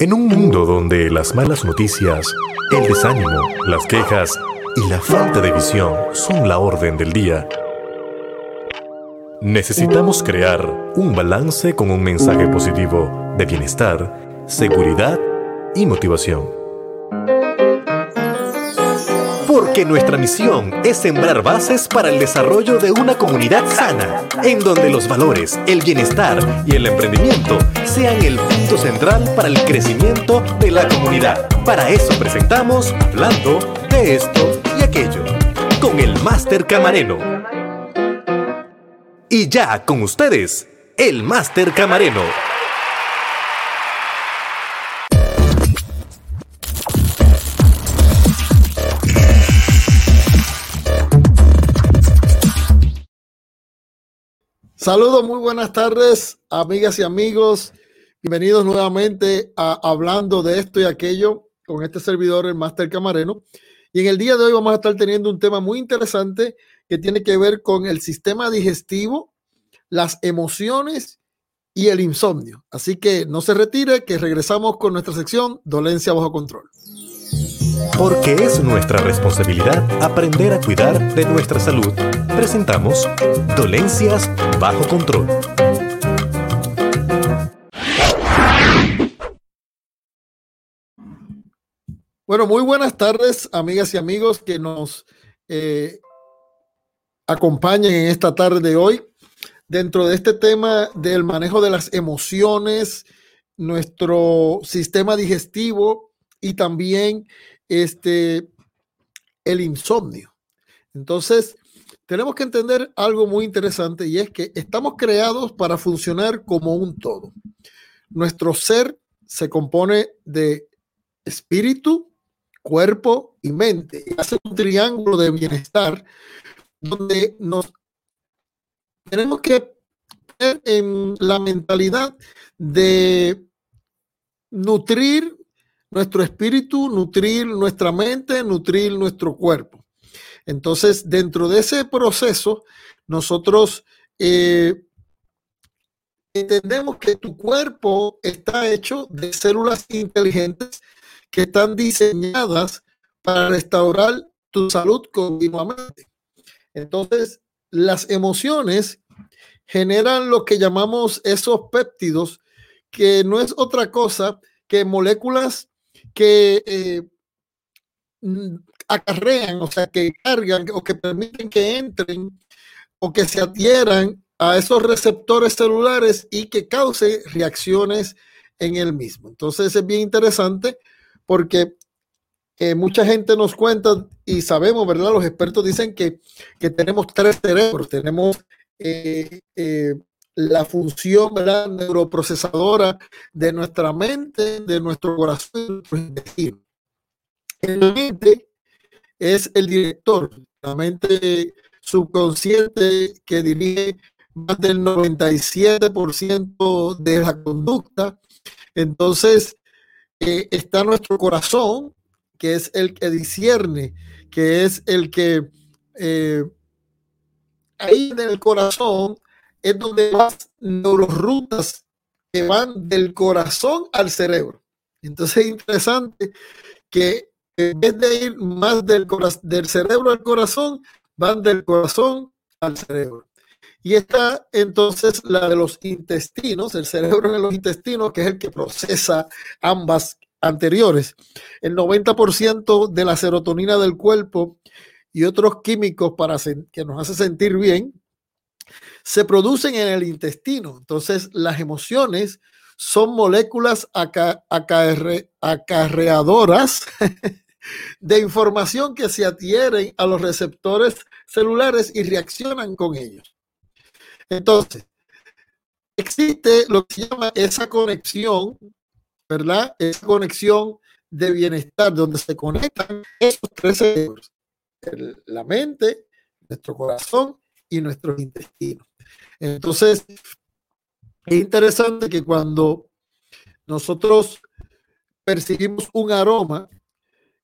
En un mundo donde las malas noticias, el desánimo, las quejas y la falta de visión son la orden del día, necesitamos crear un balance con un mensaje positivo de bienestar, seguridad y motivación. Porque nuestra misión es sembrar bases para el desarrollo de una comunidad sana, en donde los valores, el bienestar y el emprendimiento sean el punto central para el crecimiento de la comunidad. Para eso presentamos Hablando de esto y aquello, con el Máster Camareno. Y ya con ustedes, el Máster Camareno. Saludos, muy buenas tardes, amigas y amigos. Bienvenidos nuevamente a Hablando de esto y aquello con este servidor, el Máster Camareno. Y en el día de hoy vamos a estar teniendo un tema muy interesante que tiene que ver con el sistema digestivo, las emociones y el insomnio. Así que no se retire, que regresamos con nuestra sección Dolencia bajo control. Porque es nuestra responsabilidad aprender a cuidar de nuestra salud. Presentamos Dolencias bajo control. Bueno, muy buenas tardes, amigas y amigos que nos eh, acompañan en esta tarde de hoy. Dentro de este tema del manejo de las emociones, nuestro sistema digestivo y también este, el insomnio. Entonces, tenemos que entender algo muy interesante y es que estamos creados para funcionar como un todo. Nuestro ser se compone de espíritu, cuerpo y mente. Hace un triángulo de bienestar donde nos tenemos que en la mentalidad de nutrir nuestro espíritu, nutrir nuestra mente, nutrir nuestro cuerpo. Entonces, dentro de ese proceso, nosotros eh, entendemos que tu cuerpo está hecho de células inteligentes que están diseñadas para restaurar tu salud continuamente. Entonces, las emociones generan lo que llamamos esos péptidos, que no es otra cosa que moléculas que eh, mm, acarrean, o sea, que cargan o que permiten que entren o que se adhieran a esos receptores celulares y que cause reacciones en el mismo. Entonces es bien interesante porque eh, mucha gente nos cuenta y sabemos, ¿verdad? Los expertos dicen que, tenemos tres cerebros, tenemos eh, la función ¿verdad? neuroprocesadora de nuestra mente, de nuestro corazón y El mente es el director, la mente subconsciente que dirige más del 97% de la conducta. Entonces, eh, está nuestro corazón, que es el que discierne, que es el que eh, ahí en el corazón es donde más neurorutas que van del corazón al cerebro. Entonces es interesante que en vez de ir más del, del cerebro al corazón, van del corazón al cerebro. Y está entonces la de los intestinos, el cerebro de los intestinos, que es el que procesa ambas anteriores. El 90% de la serotonina del cuerpo y otros químicos para que nos hace sentir bien se producen en el intestino. Entonces, las emociones son moléculas acarreadoras de información que se adhieren a los receptores celulares y reaccionan con ellos. Entonces, existe lo que se llama esa conexión, ¿verdad? Esa conexión de bienestar, donde se conectan esos tres cerebros, la mente, nuestro corazón y nuestros intestinos. Entonces, es interesante que cuando nosotros percibimos un aroma,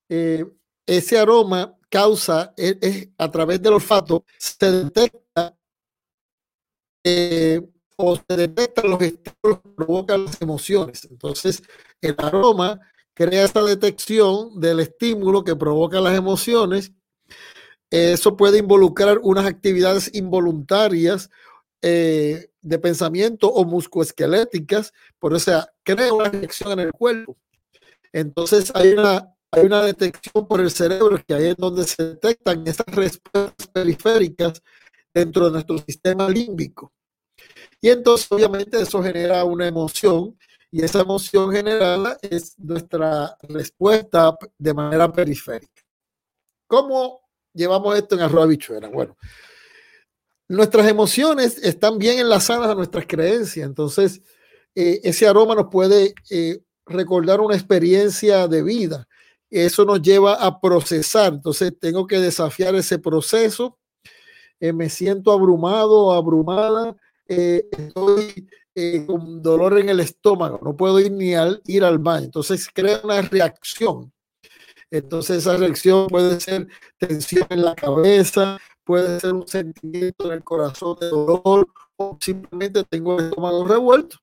eh, ese aroma causa, es, a través del olfato, se detecta eh, o se detectan los estímulos que provocan las emociones. Entonces, el aroma crea esta detección del estímulo que provoca las emociones. Eso puede involucrar unas actividades involuntarias eh, de pensamiento o muscoesqueléticas, por eso crea una reacción en el cuerpo. Entonces hay una, hay una detección por el cerebro que ahí es donde se detectan esas respuestas periféricas dentro de nuestro sistema límbico. Y entonces obviamente eso genera una emoción y esa emoción generada es nuestra respuesta de manera periférica. ¿Cómo llevamos esto en arroz bichuela? Bueno, nuestras emociones están bien enlazadas a nuestras creencias, entonces eh, ese aroma nos puede eh, recordar una experiencia de vida. Eso nos lleva a procesar, entonces tengo que desafiar ese proceso. Eh, me siento abrumado abrumada, estoy con dolor en el estómago, no puedo ir ni al ir al baño. Entonces crea una reacción. Entonces esa reacción puede ser tensión en la cabeza, puede ser un sentimiento en el corazón de dolor o simplemente tengo el estómago revuelto.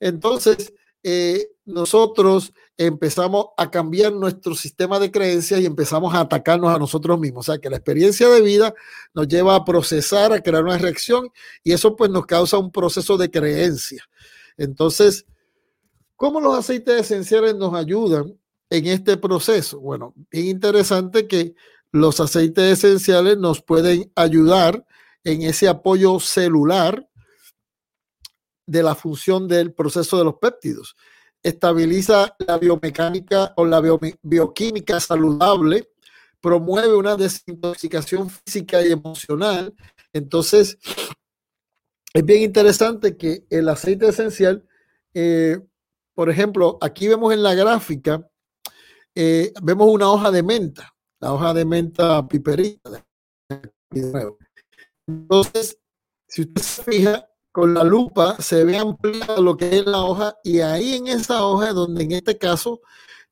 Entonces, eh, nosotros empezamos a cambiar nuestro sistema de creencias y empezamos a atacarnos a nosotros mismos. O sea que la experiencia de vida nos lleva a procesar, a crear una reacción y eso pues nos causa un proceso de creencia. Entonces, ¿cómo los aceites esenciales nos ayudan en este proceso? Bueno, es interesante que los aceites esenciales nos pueden ayudar en ese apoyo celular de la función del proceso de los péptidos. Estabiliza la biomecánica o la bioquímica saludable, promueve una desintoxicación física y emocional. Entonces, es bien interesante que el aceite esencial, eh, por ejemplo, aquí vemos en la gráfica, eh, vemos una hoja de menta, la hoja de menta piperita. Entonces, si usted se fija, con la lupa se ve ampliado lo que es la hoja y ahí en esa hoja donde en este caso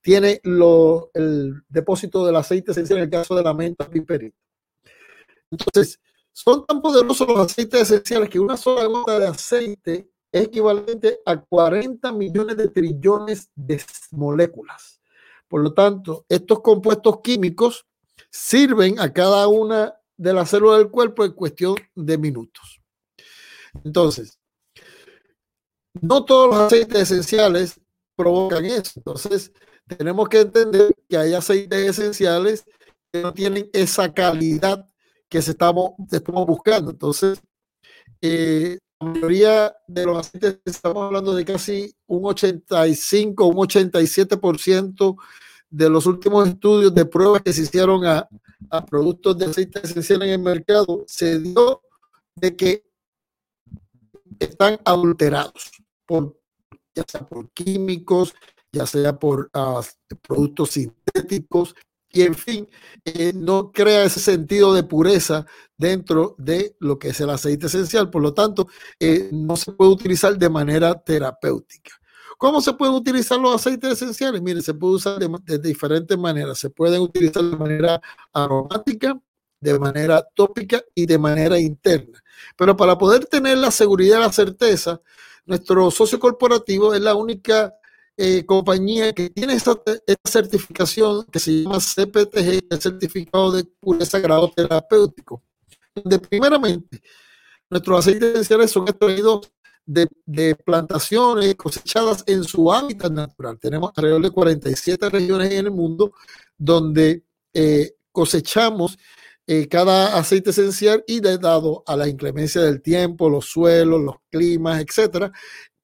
tiene lo, el depósito del aceite esencial en el caso de la menta piperita. Entonces, son tan poderosos los aceites esenciales que una sola gota de aceite es equivalente a 40 millones de trillones de moléculas. Por lo tanto, estos compuestos químicos sirven a cada una de las células del cuerpo en cuestión de minutos. Entonces, no todos los aceites esenciales provocan eso. Entonces, tenemos que entender que hay aceites esenciales que no tienen esa calidad que se estamos, estamos buscando. Entonces, eh, mayoría de los aceites, estamos hablando de casi un 85, un 87% de los últimos estudios de pruebas que se hicieron a, a productos de aceite esencial en el mercado, se dio de que están adulterados, por, ya sea por químicos, ya sea por uh, productos sintéticos, y en fin, eh, no crea ese sentido de pureza dentro de lo que es el aceite esencial. Por lo tanto, eh, no se puede utilizar de manera terapéutica. ¿Cómo se pueden utilizar los aceites esenciales? Mire, se puede usar de, de diferentes maneras. Se pueden utilizar de manera aromática, de manera tópica y de manera interna. Pero para poder tener la seguridad la certeza, nuestro socio corporativo es la única eh, compañía que tiene esta, certificación que se llama CPTG, el certificado de pureza grado terapéutico, donde primeramente nuestros aceites esenciales son extraídos de, plantaciones cosechadas en su hábitat natural. Tenemos alrededor de 47 regiones en el mundo donde eh, cosechamos eh, cada aceite esencial y dado a la inclemencia del tiempo, los suelos, los climas, etcétera,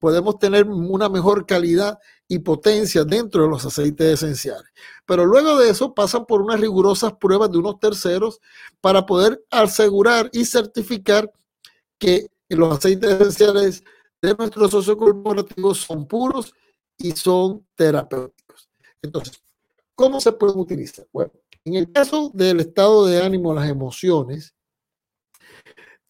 podemos tener una mejor calidad y potencia dentro de los aceites esenciales. Pero luego de eso pasan por unas rigurosas pruebas de unos terceros para poder asegurar y certificar que los aceites esenciales de nuestros socios corporativos son puros y son terapéuticos. Entonces, ¿cómo se pueden utilizar? Bueno, en el caso del estado de ánimo, las emociones,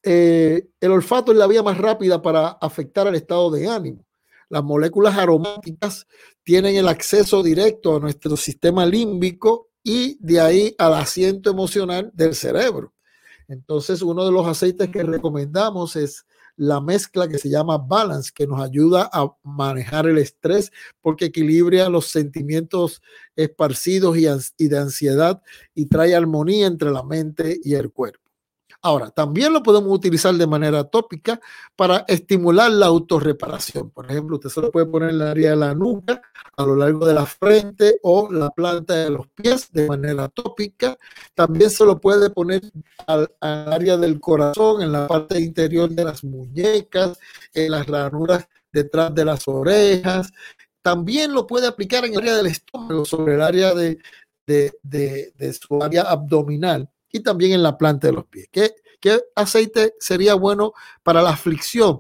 eh, el olfato es la vía más rápida para afectar al estado de ánimo. Las moléculas aromáticas tienen el acceso directo a nuestro sistema límbico y de ahí al asiento emocional del cerebro. Entonces, uno de los aceites que recomendamos es la mezcla que se llama balance, que nos ayuda a manejar el estrés porque equilibra los sentimientos esparcidos y, de ansiedad y trae armonía entre la mente y el cuerpo. Ahora, también lo podemos utilizar de manera tópica para estimular la autorreparación. Por ejemplo, usted se lo puede poner en el área de la nuca, a lo largo de la frente o la planta de los pies de manera tópica. También se lo puede poner al, área del corazón, en la parte interior de las muñecas, en las ranuras detrás de las orejas. También lo puede aplicar en el área del estómago, sobre el área de, de su área abdominal y también en la planta de los pies. ¿Qué, qué aceite sería bueno para la aflicción?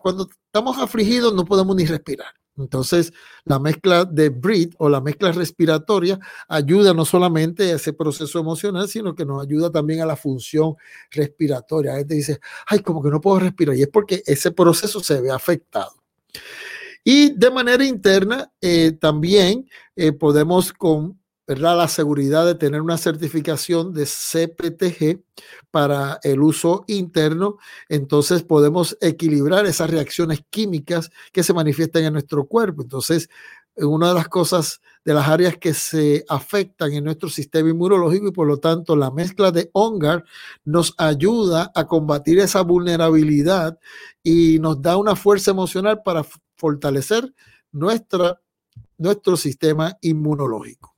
cuando estamos afligidos no podemos ni respirar. Entonces, la mezcla de breed o la mezcla respiratoria ayuda no solamente a ese proceso emocional, sino que nos ayuda también a la función respiratoria. A gente dice, ay, como que no puedo respirar. Y es porque ese proceso se ve afectado. Y de manera interna, eh, también eh, podemos con la seguridad de tener una certificación de CPTG para el uso interno, entonces podemos equilibrar esas reacciones químicas que se manifiestan en nuestro cuerpo. Entonces, una de las cosas de las áreas que se afectan en nuestro sistema inmunológico y por lo tanto la mezcla de ONGAR nos ayuda a combatir esa vulnerabilidad y nos da una fuerza emocional para fortalecer nuestra, nuestro sistema inmunológico.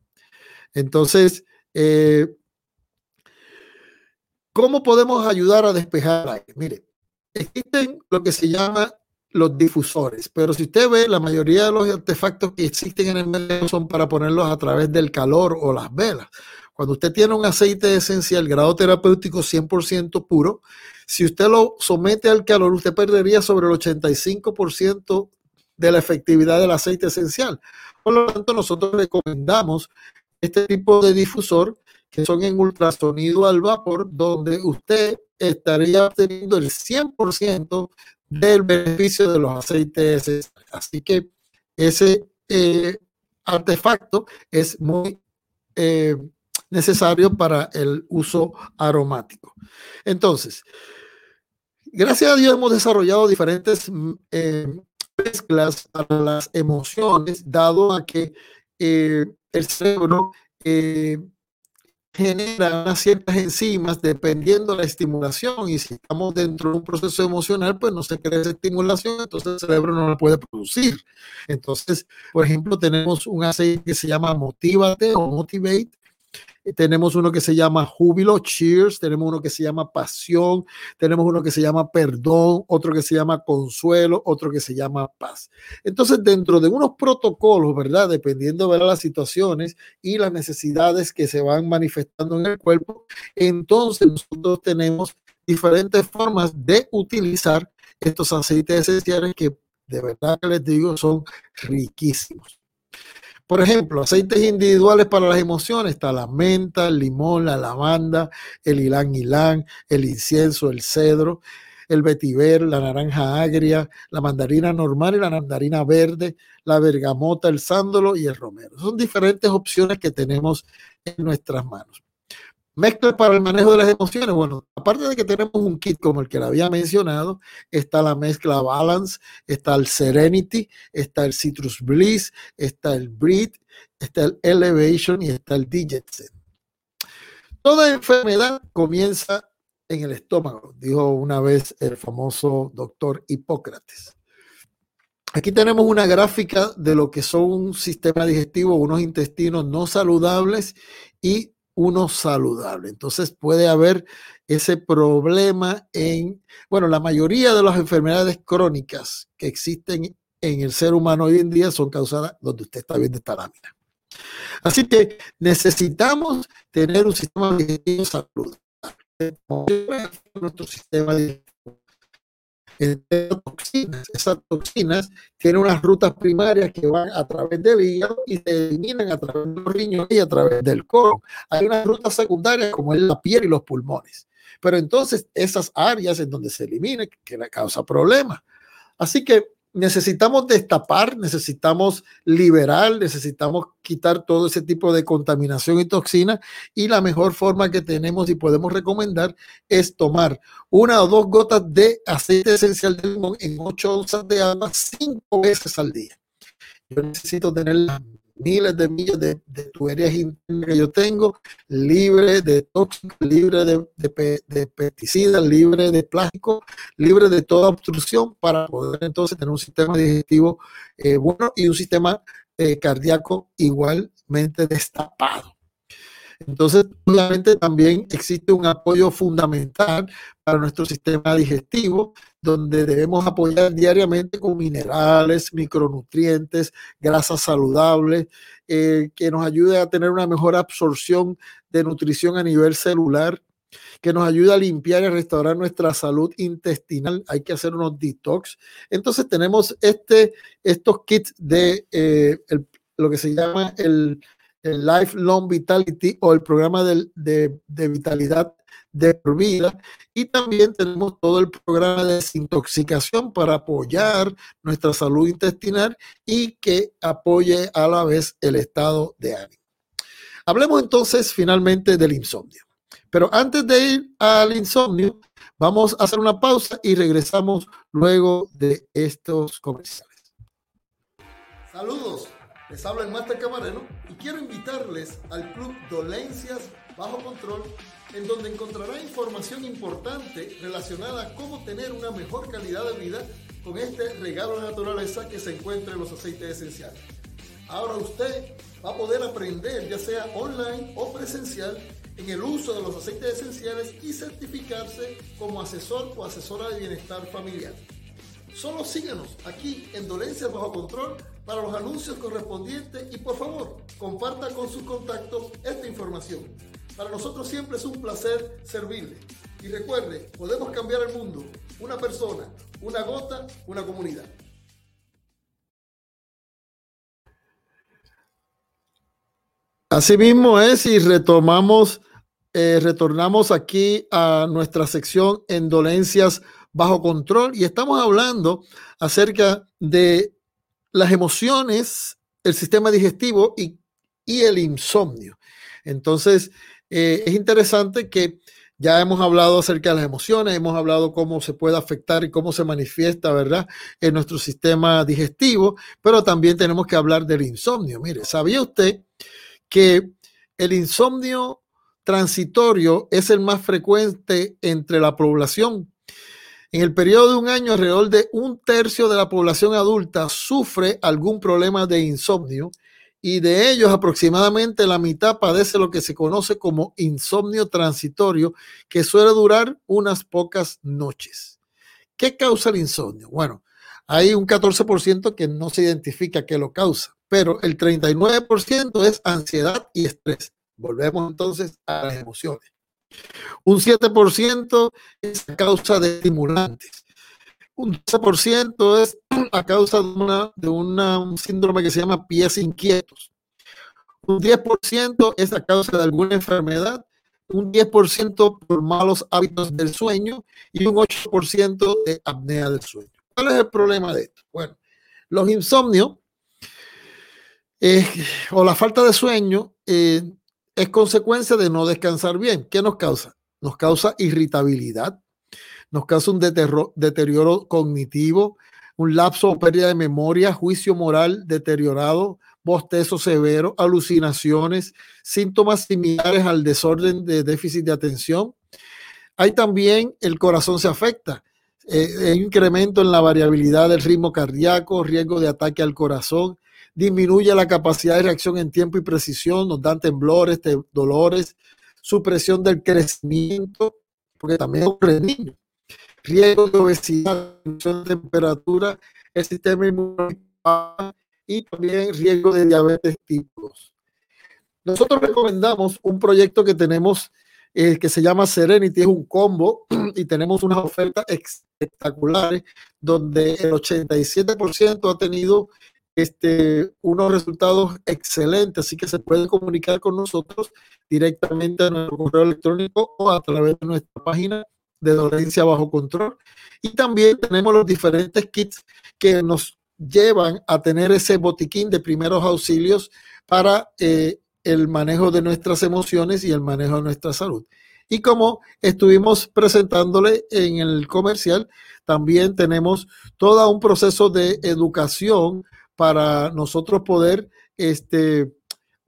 Entonces, eh, ¿cómo podemos ayudar a despejar aire? Mire, existen lo que se llama los difusores, pero si usted ve, la mayoría de los artefactos que existen en el medio son para ponerlos a través del calor o las velas. Cuando usted tiene un aceite esencial, grado terapéutico 100% puro, si usted lo somete al calor, usted perdería sobre el 85% de la efectividad del aceite esencial. Por lo tanto, nosotros recomendamos este tipo de difusor que son en ultrasonido al vapor, donde usted estaría obteniendo el 100% del beneficio de los aceites. Así que ese eh, artefacto es muy eh, necesario para el uso aromático. Entonces, gracias a Dios hemos desarrollado diferentes eh, mezclas para las emociones, dado a que el cerebro eh, genera unas ciertas enzimas dependiendo de la estimulación y si estamos dentro de un proceso emocional, pues no se crea esa estimulación, entonces el cerebro no la puede producir. Entonces, por ejemplo, tenemos un aceite que se llama Motivate o Motivate, tenemos uno que se llama júbilo, cheers, tenemos uno que se llama pasión, tenemos uno que se llama perdón, otro que se llama consuelo, otro que se llama paz. Entonces, dentro de unos protocolos, ¿verdad? Dependiendo de las situaciones y las necesidades que se van manifestando en el cuerpo, entonces nosotros tenemos diferentes formas de utilizar estos aceites esenciales que de verdad que les digo son riquísimos. Por ejemplo, aceites individuales para las emociones, está la menta, el limón, la lavanda, el ilán ilán, el incienso, el cedro, el vetiver, la naranja agria, la mandarina normal y la mandarina verde, la bergamota, el sándalo y el romero. Son diferentes opciones que tenemos en nuestras manos. Mezcla para el manejo de las emociones. Bueno, aparte de que tenemos un kit como el que le había mencionado, está la mezcla Balance, está el Serenity, está el Citrus Bliss, está el Breed, está el Elevation y está el Digetsen. Toda enfermedad comienza en el estómago, dijo una vez el famoso doctor Hipócrates. Aquí tenemos una gráfica de lo que son un sistema digestivo, unos intestinos no saludables y uno saludable. Entonces puede haber ese problema en, bueno, la mayoría de las enfermedades crónicas que existen en el ser humano hoy en día son causadas donde usted está viendo esta lámina. Así que necesitamos tener un sistema digestivo saludable. Nuestro sistema Esas toxinas tienen unas rutas primarias que van a través del hígado y se eliminan a través de los riñones y a través del colon. Hay unas rutas secundarias como es la piel y los pulmones. Pero entonces esas áreas en donde se elimina que le causa problemas. Así que necesitamos destapar, necesitamos liberar, necesitamos quitar todo ese tipo de contaminación y toxina y la mejor forma que tenemos y podemos recomendar es tomar una o dos gotas de aceite esencial de limón en 8 onzas de agua cinco veces al día. Yo necesito tener miles de millas de, tuberías internas que yo tengo, libre de tóxicos, libre de, pesticidas, libre de plástico, libre de toda obstrucción para poder entonces tener un sistema digestivo eh, bueno y un sistema eh, cardíaco igualmente destapado. Entonces, obviamente también existe un apoyo fundamental para nuestro sistema digestivo, donde debemos apoyar diariamente con minerales, micronutrientes, grasas saludables, eh, que nos ayude a tener una mejor absorción de nutrición a nivel celular, que nos ayude a limpiar y restaurar nuestra salud intestinal. Hay que hacer unos detox. Entonces tenemos este, estos kits de eh, lo que se llama el el Lifelong Vitality o el programa de, de, vitalidad de vida. Y también tenemos todo el programa de desintoxicación para apoyar nuestra salud intestinal y que apoye a la vez el estado de ánimo. Hablemos entonces finalmente del insomnio. Pero antes de ir al insomnio, vamos a hacer una pausa y regresamos luego de estos comerciales. Saludos. Les habla el Master Camarero y quiero invitarles al Club Dolencias Bajo Control, en donde encontrará información importante relacionada a cómo tener una mejor calidad de vida con este regalo de naturaleza que se encuentra en los aceites esenciales. Ahora usted va a poder aprender, ya sea online o presencial, en el uso de los aceites esenciales y certificarse como asesor o asesora de bienestar familiar. Solo síganos aquí en Dolencias Bajo Control para los anuncios correspondientes y por favor comparta con sus contactos esta información. Para nosotros siempre es un placer servirle. Y recuerde, podemos cambiar el mundo, una persona, una gota, una comunidad. Asimismo es y retomamos, eh, retornamos aquí a nuestra sección en dolencias bajo control y estamos hablando acerca de las emociones, el sistema digestivo y, el insomnio. Entonces, eh, es interesante que ya hemos hablado acerca de las emociones, hemos hablado cómo se puede afectar y cómo se manifiesta, ¿verdad?, en nuestro sistema digestivo, pero también tenemos que hablar del insomnio. Mire, ¿sabía usted que el insomnio transitorio es el más frecuente entre la población? En el periodo de un año, alrededor de un tercio de la población adulta sufre algún problema de insomnio y de ellos aproximadamente la mitad padece lo que se conoce como insomnio transitorio, que suele durar unas pocas noches. ¿Qué causa el insomnio? Bueno, hay un 14% que no se identifica qué lo causa, pero el 39% es ansiedad y estrés. Volvemos entonces a las emociones. Un 7% es a causa de estimulantes. Un 12% es a causa de, una, de un síndrome que se llama pies inquietos. Un 10% es a causa de alguna enfermedad. Un 10% por malos hábitos del sueño y un 8% de apnea del sueño. ¿Cuál es el problema de esto? Bueno, los insomnios eh, o la falta de sueño eh, es consecuencia de no descansar bien. ¿Qué nos causa? Nos causa irritabilidad, nos causa un deterioro cognitivo, un lapso o pérdida de memoria, juicio moral deteriorado, bostezo severo, alucinaciones, síntomas similares al desorden de déficit de atención. Hay también el corazón se afecta, eh, incremento en la variabilidad del ritmo cardíaco, riesgo de ataque al corazón, disminuye la capacidad de reacción en tiempo y precisión, nos dan temblores, dolores, supresión del crecimiento, porque también ocurre en niños, riesgo de obesidad, temperatura, el sistema inmunológico y también riesgo de diabetes tipo 2. Nosotros recomendamos un proyecto que tenemos eh, que se llama Serenity, es un combo y tenemos unas ofertas espectaculares donde el 87% ha tenido este, unos resultados excelentes, así que se puede comunicar con nosotros directamente a nuestro correo electrónico o a través de nuestra página de dolencia bajo control. Y también tenemos los diferentes kits que nos llevan a tener ese botiquín de primeros auxilios para eh, el manejo de nuestras emociones y el manejo de nuestra salud. Y como estuvimos presentándole en el comercial, también tenemos todo un proceso de educación para nosotros poder este,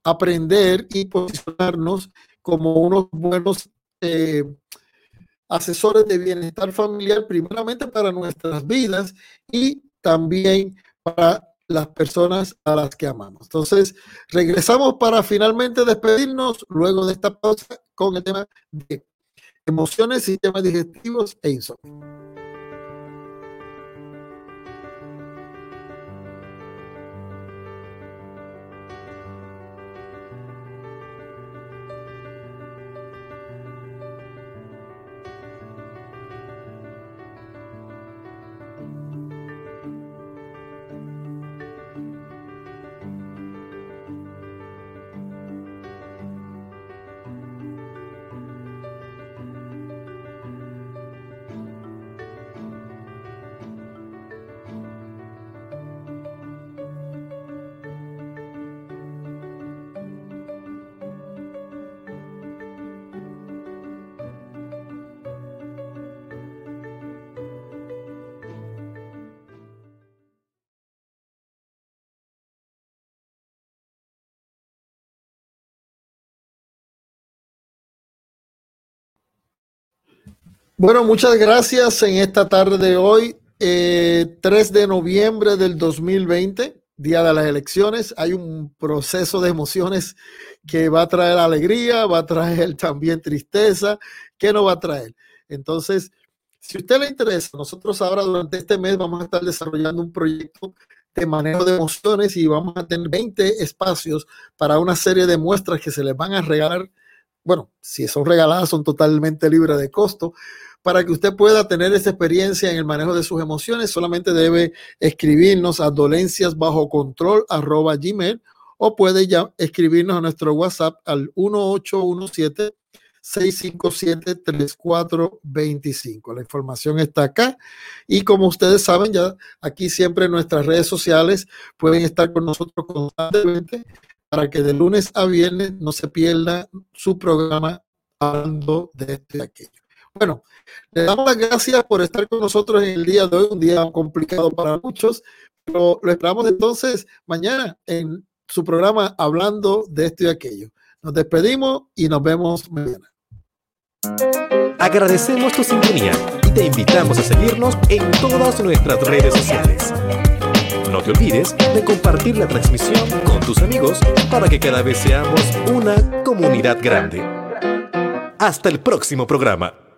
aprender y posicionarnos como unos buenos eh, asesores de bienestar familiar, primeramente para nuestras vidas y también para las personas a las que amamos. Entonces, regresamos para finalmente despedirnos luego de esta pausa con el tema de emociones, sistemas digestivos e insomnio. Bueno, muchas gracias en esta tarde de hoy, 3 eh, de noviembre del 2020, día de las elecciones. Hay un proceso de emociones que va a traer alegría, va a traer también tristeza, ¿qué no va a traer? Entonces, si a usted le interesa, nosotros ahora durante este mes vamos a estar desarrollando un proyecto de manejo de emociones y vamos a tener 20 espacios para una serie de muestras que se les van a regalar. Bueno, si son regaladas, son totalmente libres de costo, para que usted pueda tener esa experiencia en el manejo de sus emociones, solamente debe escribirnos a dolencias bajo control arroba gmail o puede ya escribirnos a nuestro WhatsApp al 1817 657-3425. La información está acá. Y como ustedes saben, ya aquí siempre nuestras redes sociales pueden estar con nosotros constantemente para que de lunes a viernes no se pierda su programa hablando de esto y aquello. Bueno, le damos las gracias por estar con nosotros en el día de hoy, un día complicado para muchos, pero lo esperamos entonces mañana en su programa hablando de esto y aquello. Nos despedimos y nos vemos mañana. Agradecemos tu sintonía y te invitamos a seguirnos en todas nuestras redes sociales. No te olvides de compartir la transmisión con tus amigos para que cada vez seamos una comunidad grande. Hasta el próximo programa.